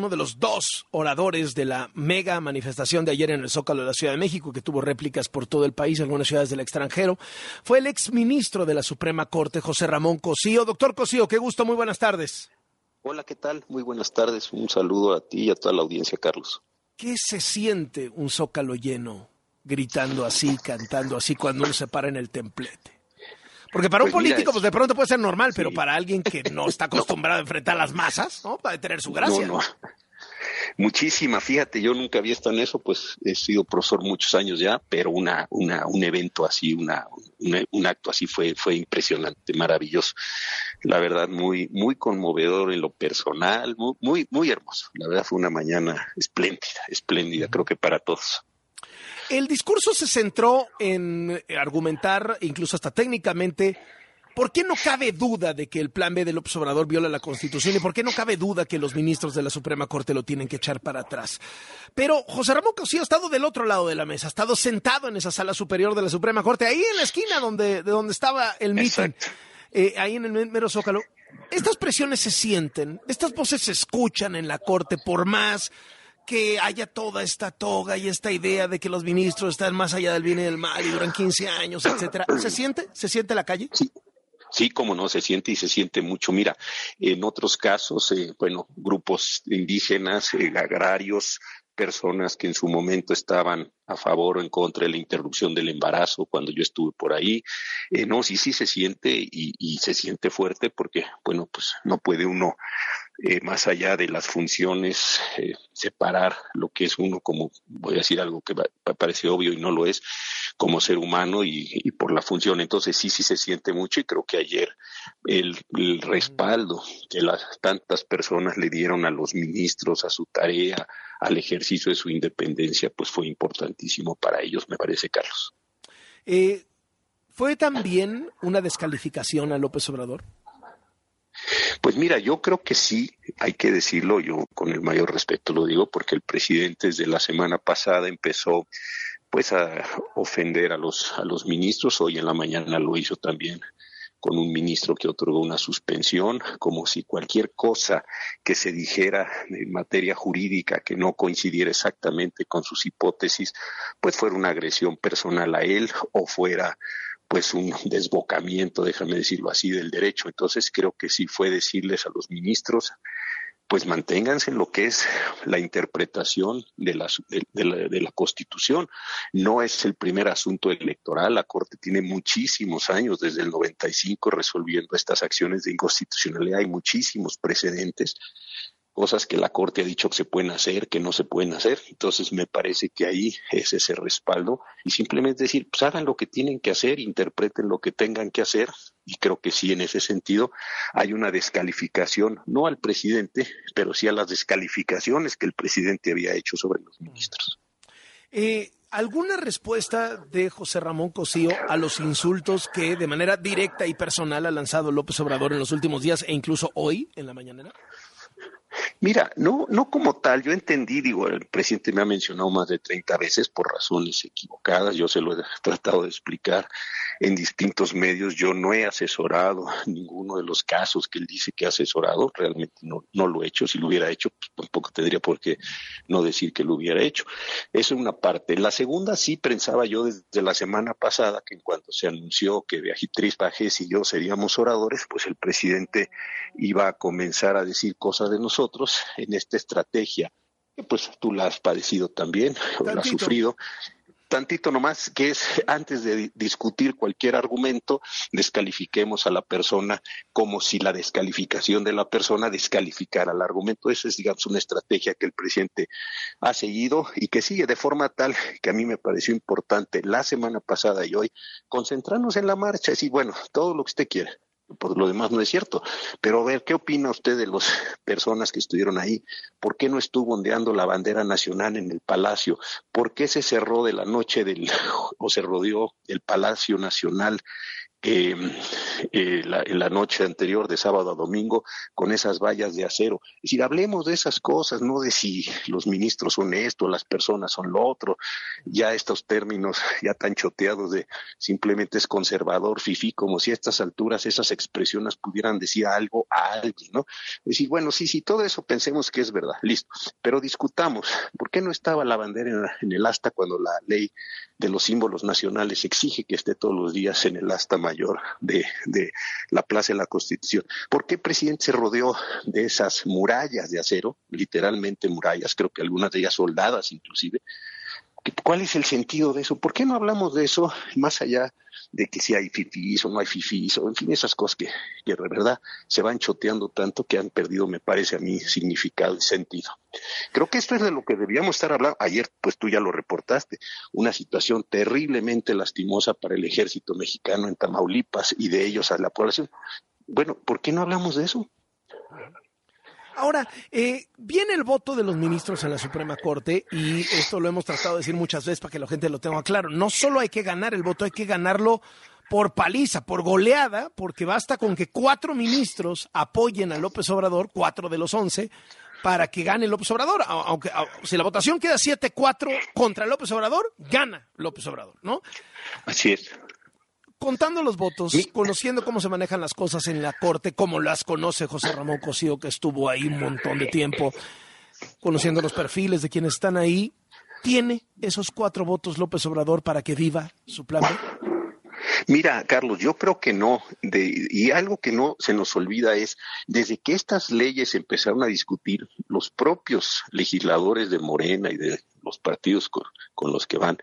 uno de los dos oradores de la mega manifestación de ayer en el Zócalo de la Ciudad de México, que tuvo réplicas por todo el país, algunas ciudades del extranjero, fue el exministro de la Suprema Corte, José Ramón Cosío. Doctor Cosío, qué gusto, muy buenas tardes. Hola, ¿qué tal? Muy buenas tardes. Un saludo a ti y a toda la audiencia, Carlos. ¿Qué se siente un Zócalo lleno, gritando así, cantando así, cuando uno se para en el templete? Porque para un pues político, pues de pronto puede ser normal, pero para alguien que no está acostumbrado a enfrentar las masas, ¿no? Puede tener su gracia. No, no. Muchísima, fíjate, yo nunca había estado en eso, pues he sido profesor muchos años ya, pero una, una, un evento así, una, un acto así fue, fue impresionante, maravilloso. La verdad, muy, muy conmovedor en lo personal, muy, muy, muy hermoso. La verdad fue una mañana espléndida, espléndida, creo que para todos. El discurso se centró en argumentar, incluso hasta técnicamente, ¿Por qué no cabe duda de que el plan B del observador viola la Constitución y por qué no cabe duda que los ministros de la Suprema Corte lo tienen que echar para atrás? Pero José Ramón Cosío ha estado del otro lado de la mesa, ha estado sentado en esa sala superior de la Suprema Corte, ahí en la esquina donde, de donde estaba el meeting, eh, ahí en el mero Zócalo. Estas presiones se sienten, estas voces se escuchan en la Corte por más que haya toda esta toga y esta idea de que los ministros están más allá del bien y del mal y duran 15 años, etcétera. ¿Se siente? ¿Se siente la calle? Sí. Sí, como no, se siente y se siente mucho. Mira, en otros casos, eh, bueno, grupos indígenas, eh, agrarios, personas que en su momento estaban a favor o en contra de la interrupción del embarazo cuando yo estuve por ahí. Eh, no, sí, sí se siente y, y, se siente fuerte porque, bueno, pues no puede uno eh, más allá de las funciones, eh, separar lo que es uno como, voy a decir algo que parece obvio y no lo es, como ser humano y, por la función. Entonces sí, sí se siente mucho y creo que ayer el, respaldo que las tantas personas le dieron a los ministros, a su tarea, al ejercicio de su independencia, pues fue importantísimo para ellos, me parece, Carlos. Eh, ¿Fue también una descalificación a López Obrador? Pues mira, yo creo que sí, hay que decirlo, yo con el mayor respeto lo digo, porque el presidente desde la semana pasada empezó pues a ofender a los, a los ministros, hoy en la mañana lo hizo también con un ministro que otorgó una suspensión, como si cualquier cosa que se dijera en materia jurídica que no coincidiera exactamente con sus hipótesis, pues fuera una agresión personal a él o fuera pues un desbocamiento, déjame decirlo así, del derecho. Entonces creo que sí fue decirles a los ministros, pues manténganse en lo que es la interpretación de la, de, la, de la, Constitución. No es el primer asunto electoral. La Corte tiene muchísimos años, desde el 95, resolviendo estas acciones de inconstitucionalidad. Hay muchísimos precedentes cosas que la Corte ha dicho que se pueden hacer, que no se pueden hacer. Entonces me parece que ahí es ese respaldo y simplemente decir, pues hagan lo que tienen que hacer, interpreten lo que tengan que hacer y creo que sí en ese sentido hay una descalificación, no al presidente, pero sí a las descalificaciones que el presidente había hecho sobre los ministros. Eh, ¿Alguna respuesta de José Ramón Cosío a los insultos que de manera directa y personal ha lanzado López Obrador en los últimos días e incluso hoy en la mañanera? Mira, no, no como tal, yo entendí, digo, el presidente me ha mencionado más de 30 veces por razones equivocadas, yo se lo he tratado de explicar en distintos medios, yo no he asesorado ninguno de los casos que él dice que ha asesorado, realmente no, no lo he hecho, si lo hubiera hecho, pues tampoco tendría por qué no decir que lo hubiera hecho. Eso es una parte. La segunda sí pensaba yo desde la semana pasada que en cuanto se anunció que Beatriz Pajés y yo seríamos oradores, pues el presidente iba a comenzar a decir cosas de nosotros en esta estrategia, que pues tú la has padecido también, o la has sufrido, tantito nomás, que es antes de discutir cualquier argumento, descalifiquemos a la persona como si la descalificación de la persona descalificara el argumento. Esa es, digamos, una estrategia que el presidente ha seguido y que sigue de forma tal que a mí me pareció importante la semana pasada y hoy concentrarnos en la marcha, y decir, bueno, todo lo que usted quiera por lo demás no es cierto. Pero a ver, ¿qué opina usted de las personas que estuvieron ahí? ¿Por qué no estuvo ondeando la bandera nacional en el palacio? ¿Por qué se cerró de la noche del, o se rodeó el Palacio Nacional eh, eh, la, en noche anterior de sábado a domingo con esas vallas de acero. Es decir, hablemos de esas cosas, no de si los ministros son esto, las personas son lo otro, ya estos términos ya tan choteados de simplemente es conservador, fifí, como si a estas alturas esas expresiones pudieran decir algo a alguien, ¿no? Es decir, bueno, sí, sí, todo eso pensemos que es verdad, listo, pero discutamos, ¿por qué no estaba la bandera en el asta cuando la ley de los símbolos nacionales exige que esté todos los días en el asta mayor de, de la Plaza de la Constitución. ¿Por qué el presidente se rodeó de esas murallas de acero, literalmente murallas, creo que algunas de ellas soldadas inclusive? ¿Cuál es el sentido de eso? ¿Por qué no hablamos de eso más allá que si hay fifís o no hay fifís, o en fin, esas cosas que, que de verdad se van choteando tanto que han perdido, me parece a mí, significado y sentido. Creo que esto es de lo que debíamos estar hablando. Ayer, pues tú ya lo reportaste, una situación terriblemente lastimosa para el ejército mexicano en Tamaulipas y de ellos a la población. Bueno, ¿por qué no hablamos de eso? Ahora, eh, viene el voto de los ministros en la Suprema Corte y esto lo hemos tratado de decir muchas veces para que la gente lo tenga claro. No solo hay que ganar el voto, hay que ganarlo por paliza, por goleada, porque basta con que cuatro ministros apoyen a López Obrador, cuatro de los once, para que gane López Obrador. Aunque si la votación queda 7-4 contra López Obrador, gana López Obrador, ¿no? Así es contando los votos, conociendo cómo se manejan las cosas en la Corte, como las conoce José Ramón Cosío, que estuvo ahí un montón de tiempo, conociendo los perfiles de quienes están ahí, ¿tiene esos cuatro votos López Obrador para que viva su plan Mira, Carlos, yo creo que no. y algo que no se nos olvida es, desde que estas leyes empezaron a discutir, los propios legisladores de Morena y de los partidos con, los que van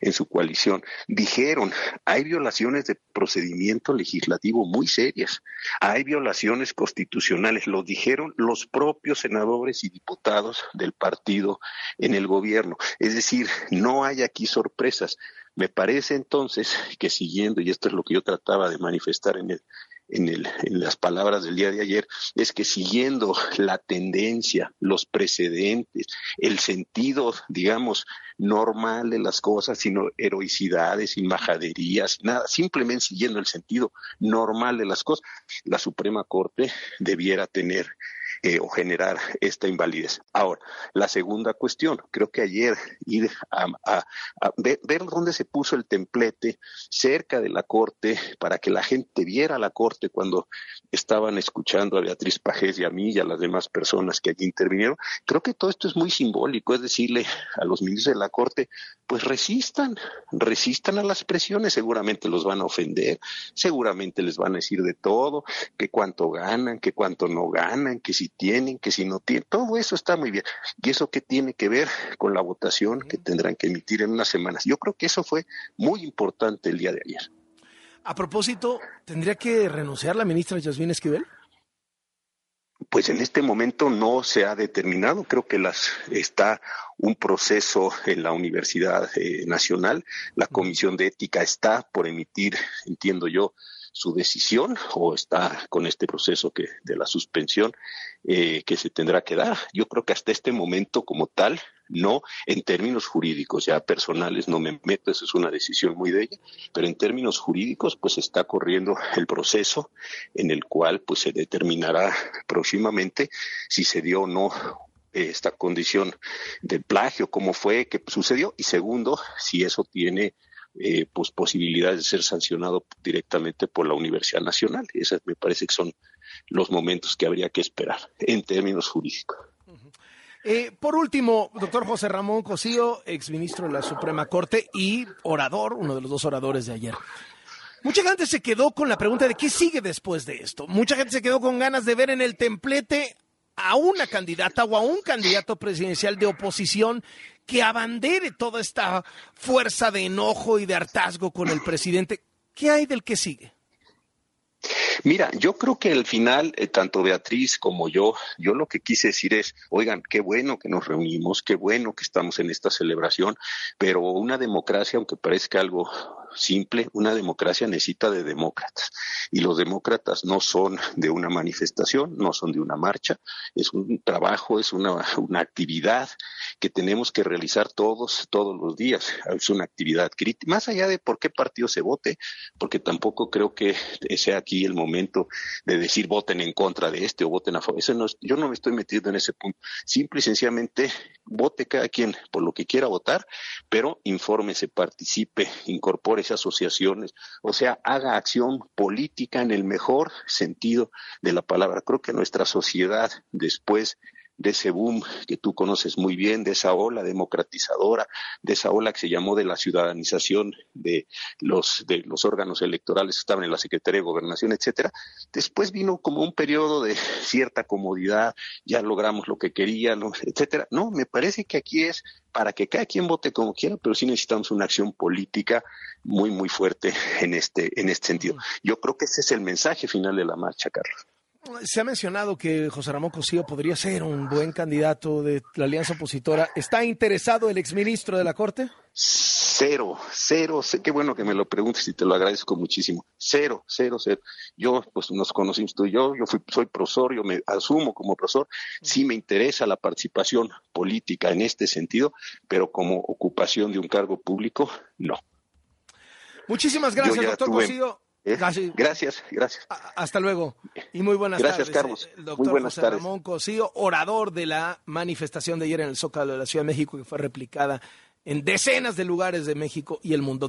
en su coalición, dijeron, hay violaciones de procedimiento legislativo muy serias, hay violaciones constitucionales, lo dijeron los propios senadores y diputados del partido en el gobierno. Es decir, no hay aquí sorpresas. Me parece entonces que siguiendo, y esto es lo que yo trataba de manifestar en el, en, el, en, las palabras del día de ayer, es que siguiendo la tendencia, los precedentes, el sentido, digamos, normal de las cosas, sino heroicidades y majaderías, nada, simplemente siguiendo el sentido normal de las cosas, la Suprema Corte debiera tener eh, o generar esta invalidez. Ahora, la segunda cuestión, creo que ayer ir a, ver, dónde se puso el templete cerca de la corte para que la gente viera la corte cuando estaban escuchando a Beatriz Pajés y a mí y a las demás personas que allí intervinieron. Creo que todo esto es muy simbólico, es decirle a los ministros de la corte, pues resistan, resistan a las presiones, seguramente los van a ofender, seguramente les van a decir de todo, que cuánto ganan, que cuánto no ganan, que si tienen, que si no tienen, todo eso está muy bien. ¿Y eso qué tiene que ver con la votación que tendrán que emitir en unas semanas? Yo creo que eso fue muy importante el día de ayer. A propósito, ¿tendría que renunciar la ministra Yasmín Esquivel? Pues en este momento no se ha determinado. Creo que las está un proceso en la Universidad eh, Nacional. La Comisión de Ética está por emitir, entiendo yo, su decisión o está con este proceso que de la suspensión eh, que se tendrá que dar. Yo creo que hasta este momento como tal, no en términos jurídicos, ya personales no me meto, eso es una decisión muy de ella, pero en términos jurídicos pues está corriendo el proceso en el cual pues se determinará próximamente si se dio o no esta condición de plagio, cómo fue, qué sucedió, y segundo, si eso tiene eh, pues posibilidades de ser sancionado directamente por la Universidad Nacional. Esos me parece que son los momentos que habría que esperar en términos jurídicos. Eh, por último, doctor José Ramón Cosío, exministro de la Suprema Corte y orador, uno de los dos oradores de ayer. Mucha gente se quedó con la pregunta de qué sigue después de esto. Mucha gente se quedó con ganas de ver en el templete a una candidata o a un candidato presidencial de oposición que abandere toda esta fuerza de enojo y de hartazgo con el presidente. ¿Qué hay del que sigue? Mira, yo creo que al final, eh, tanto Beatriz como yo, yo lo que quise decir es, oigan, qué bueno que nos reunimos, qué bueno que estamos en esta celebración, pero una democracia, aunque parezca algo simple, una democracia necesita de demócratas. Y los demócratas no son de una manifestación, no son de una marcha, es un trabajo, es una, una actividad que tenemos que realizar todos, todos los días. Es una actividad crítica, más allá de por qué partido se vote, porque tampoco creo que sea aquí el momento de decir voten en contra de este o voten a favor. Eso no, yo no me estoy metiendo en ese punto. Simple y sencillamente vote cada quien por lo que quiera votar, pero infórmese, participe, incorpore esas asociaciones, o sea, haga acción política en el mejor sentido de la palabra. Creo que nuestra sociedad después de ese boom que tú conoces muy bien, de esa ola democratizadora, de esa ola que se llamó de la ciudadanización de los, de los órganos electorales que estaban en la Secretaría de Gobernación, etcétera. Después vino como un periodo de cierta comodidad, ya logramos lo que queríamos, etcétera. No, me parece que aquí es para que cada quien vote como quiera, pero sí necesitamos una acción política muy, muy fuerte en este, en este sentido. Yo creo que ese es el mensaje final de la marcha, Carlos. Se ha mencionado que José Ramón Cosío podría ser un buen candidato de la alianza opositora. ¿Está interesado el exministro de la Corte? Cero, cero, sé qué bueno que me lo preguntes y te lo agradezco muchísimo. Cero, cero, cero. Yo, pues nos conocimos tú y yo, yo fui, soy profesor, yo me asumo como profesor. Sí me interesa la participación política en este sentido, pero como ocupación de un cargo público, no. Muchísimas gracias, doctor Cosío. ¿Eh? Gracias, gracias. Hasta luego y muy buenas tardes. Carlos. El doctor muy buenas José Ramón Cosío, orador de la manifestación de ayer en el Zócalo de la Ciudad de México, que fue replicada en decenas de lugares de México y el mundo.